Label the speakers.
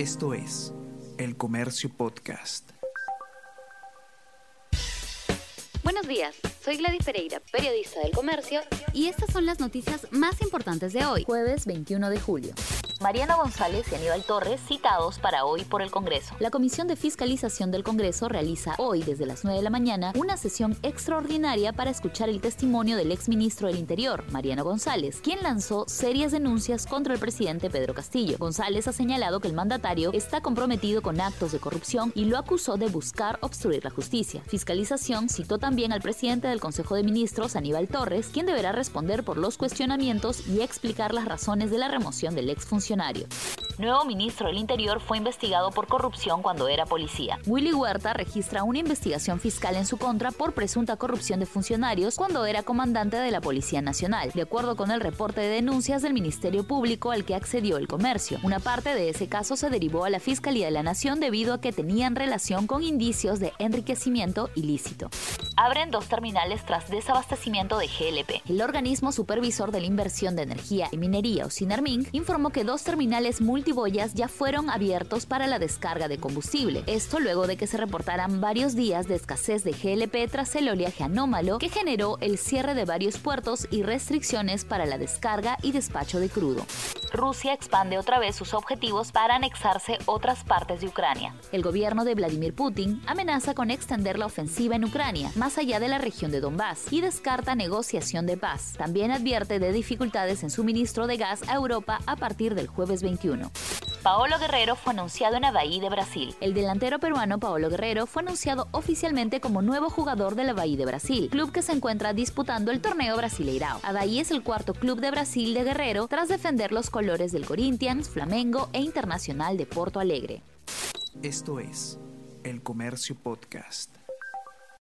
Speaker 1: Esto es El Comercio Podcast.
Speaker 2: Buenos días, soy Gladys Pereira, periodista del Comercio,
Speaker 3: y estas son las noticias más importantes de hoy, jueves 21 de julio.
Speaker 2: Mariano González y Aníbal Torres citados para hoy por el Congreso.
Speaker 3: La Comisión de Fiscalización del Congreso realiza hoy desde las 9 de la mañana una sesión extraordinaria para escuchar el testimonio del exministro del Interior, Mariano González, quien lanzó serias denuncias contra el presidente Pedro Castillo. González ha señalado que el mandatario está comprometido con actos de corrupción y lo acusó de buscar obstruir la justicia. Fiscalización citó también al presidente del Consejo de Ministros, Aníbal Torres, quien deberá responder por los cuestionamientos y explicar las razones de la remoción del exfuncionario
Speaker 2: Nuevo ministro del Interior fue investigado por corrupción cuando era policía.
Speaker 3: Willy Huerta registra una investigación fiscal en su contra por presunta corrupción de funcionarios cuando era comandante de la Policía Nacional, de acuerdo con el reporte de denuncias del Ministerio Público al que accedió el comercio. Una parte de ese caso se derivó a la Fiscalía de la Nación debido a que tenían relación con indicios de enriquecimiento ilícito.
Speaker 2: Abren dos terminales tras desabastecimiento de GLP.
Speaker 3: El organismo supervisor de la inversión de energía y minería, o informó que dos terminales multiboyas ya fueron abiertos para la descarga de combustible. Esto luego de que se reportaran varios días de escasez de GLP tras el oleaje anómalo que generó el cierre de varios puertos y restricciones para la descarga y despacho de crudo.
Speaker 2: Rusia expande otra vez sus objetivos para anexarse otras partes de Ucrania.
Speaker 3: El gobierno de Vladimir Putin amenaza con extender la ofensiva en Ucrania, más allá de la región de Donbass, y descarta negociación de paz. También advierte de dificultades en suministro de gas a Europa a partir del jueves 21.
Speaker 2: Paolo Guerrero fue anunciado en Avaí de Brasil.
Speaker 3: El delantero peruano Paolo Guerrero fue anunciado oficialmente como nuevo jugador del Avaí de Brasil, club que se encuentra disputando el torneo Brasileirao. Avaí es el cuarto club de Brasil de Guerrero tras defender los colores del Corinthians, Flamengo e Internacional de Porto Alegre.
Speaker 1: Esto es El Comercio Podcast.